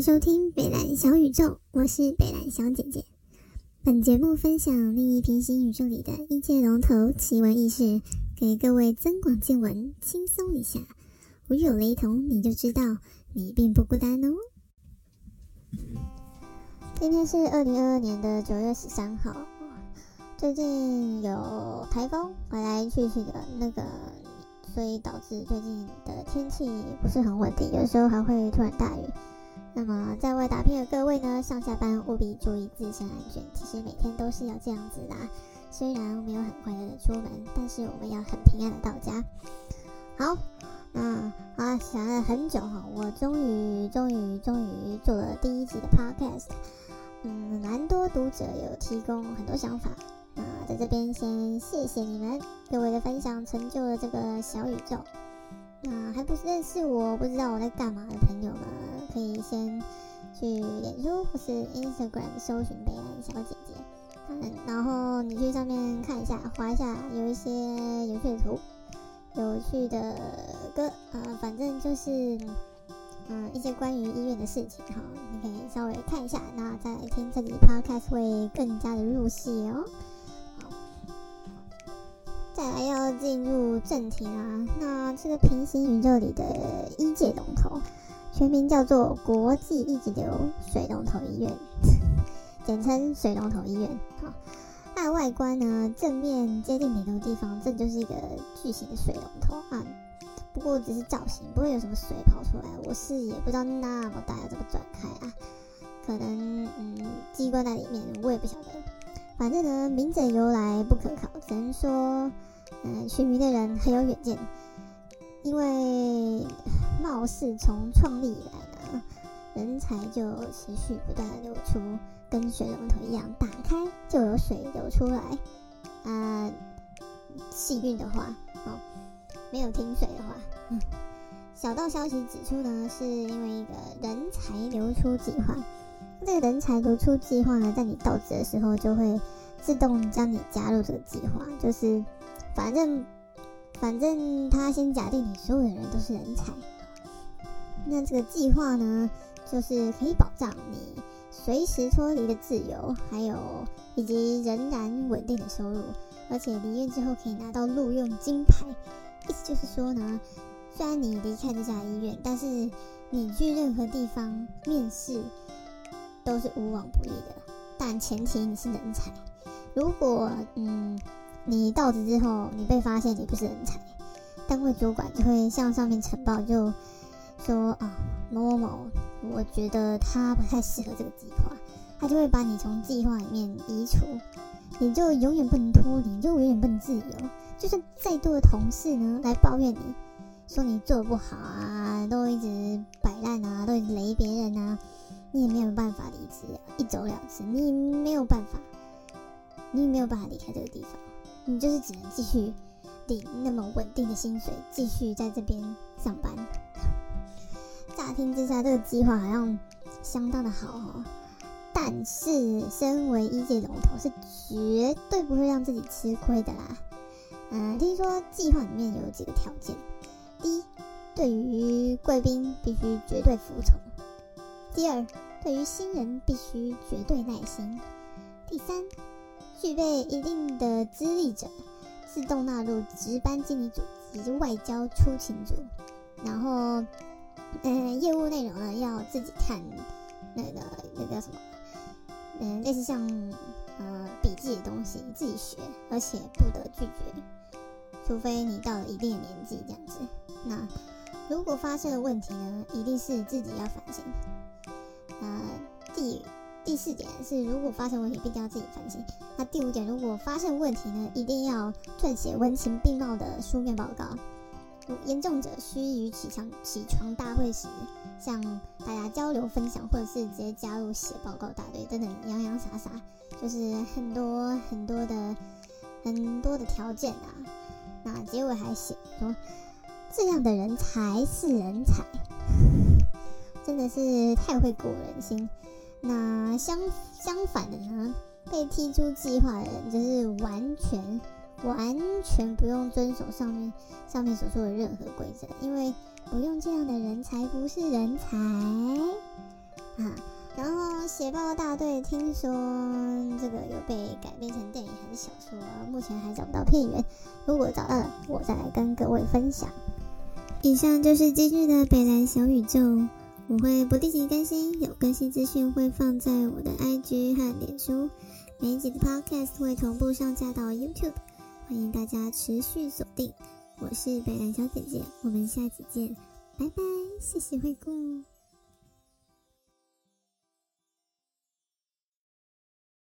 收听北蓝小宇宙，我是北蓝小姐姐。本节目分享另一平行宇宙里的一界龙头奇闻异事，给各位增广见闻，轻松一下。如有雷同，你就知道你并不孤单哦。今天是二零二二年的九月十三号，最近有台风来来去去的那个。所以导致最近的天气不是很稳定，有时候还会突然大雨。那么在外打拼的各位呢，上下班务必注意自身安全。其实每天都是要这样子啦，虽然没有很快乐的出门，但是我们要很平安的到家。好，那啊想了很久哈，我终于终于终于做了第一集的 podcast。嗯，蛮多读者有提供很多想法。那在这边先谢谢你们各位的分享，成就了这个小宇宙。那还不认识我不知道我在干嘛的朋友们，可以先去演出或是 Instagram 搜寻北兰小姐姐，嗯，然后你去上面看一下，划一下，有一些有趣的图、有趣的歌，呃，反正就是嗯一些关于医院的事情哈，你可以稍微看一下，那再来听这集 Podcast 会更加的入戏哦。好再来要进入正题啦。那这个平行宇宙里的一界龙头，全名叫做国际一直流水龙头医院，简称水龙头医院。好，它的外观呢，正面接近顶头地方，这就是一个巨型的水龙头啊。不过只是造型，不会有什么水跑出来。我是也不知道那么大要怎么转开啊，可能嗯机关在里面，我也不晓得。反正呢，名字由来不可考，只能说。嗯，取名的人很有远见，因为貌似从创立以来呢，人才就持续不断的流出，跟水龙头一样，打开就有水流出来。啊，幸运的话，哦，没有停水的话，嗯，小道消息指出呢，是因为一个人才流出计划。这个人才流出计划呢，在你到职的时候就会自动将你加入这个计划，就是。反正，反正他先假定你所有的人都是人才，那这个计划呢，就是可以保障你随时脱离的自由，还有以及仍然稳定的收入，而且离院之后可以拿到录用金牌。意思就是说呢，虽然你离开这家医院，但是你去任何地方面试都是无往不利的，但前提你是人才。如果嗯。你到职之后，你被发现你不是人才，单位主管就会向上面呈报，就说啊某某某，我觉得他不太适合这个计划，他就会把你从计划里面移除，你就永远不能脱离，就永远不能自由。就算再多的同事呢来抱怨你，说你做的不好啊，都一直摆烂啊，都一直雷别人啊，你也没有办法离职，一走了之，你没有办法，你也没有办法离开这个地方。你就是只能继续领那么稳定的薪水，继续在这边上班。听之下，这个计划好像相当的好哦。但是，身为一届龙头，是绝对不会让自己吃亏的啦。嗯，听说计划里面有几个条件：第一，对于贵宾必须绝对服从；第二，对于新人必须绝对耐心；第三。具备一定的资历者，自动纳入值班经理组及外交出勤组。然后，嗯，业务内容呢要自己看，那个那个叫什么？嗯，类似像呃笔记的东西自己学，而且不得拒绝，除非你到了一定的年纪这样子。那如果发生了问题呢，一定是自己要反省。那第。第四点是，如果发生问题，必定要自己反省。那第五点，如果发生问题呢，一定要撰写文情并茂的书面报告。严重者需于起床起床大会时向大家交流分享，或者是直接加入写报告大队等等洋洋洒洒，就是很多很多的很多的条件啊。那结尾还写说，这样的人才是人才，真的是太会鼓人心。那相相反的呢，被踢出计划的人就是完全完全不用遵守上面上面所说的任何规则，因为不用这样的人才不是人才啊。然后写报大队听说这个有被改编成电影还是小说，目前还找不到片源。如果找到了，我再来跟各位分享。以上就是今日的北蓝小宇宙，我会不定期更新，有更新资讯会放在我的 IG 和脸书，每一集的 Podcast 会同步上架到 YouTube，欢迎大家持续锁定。我是北蓝小姐姐，我们下期见，拜拜，谢谢惠顾。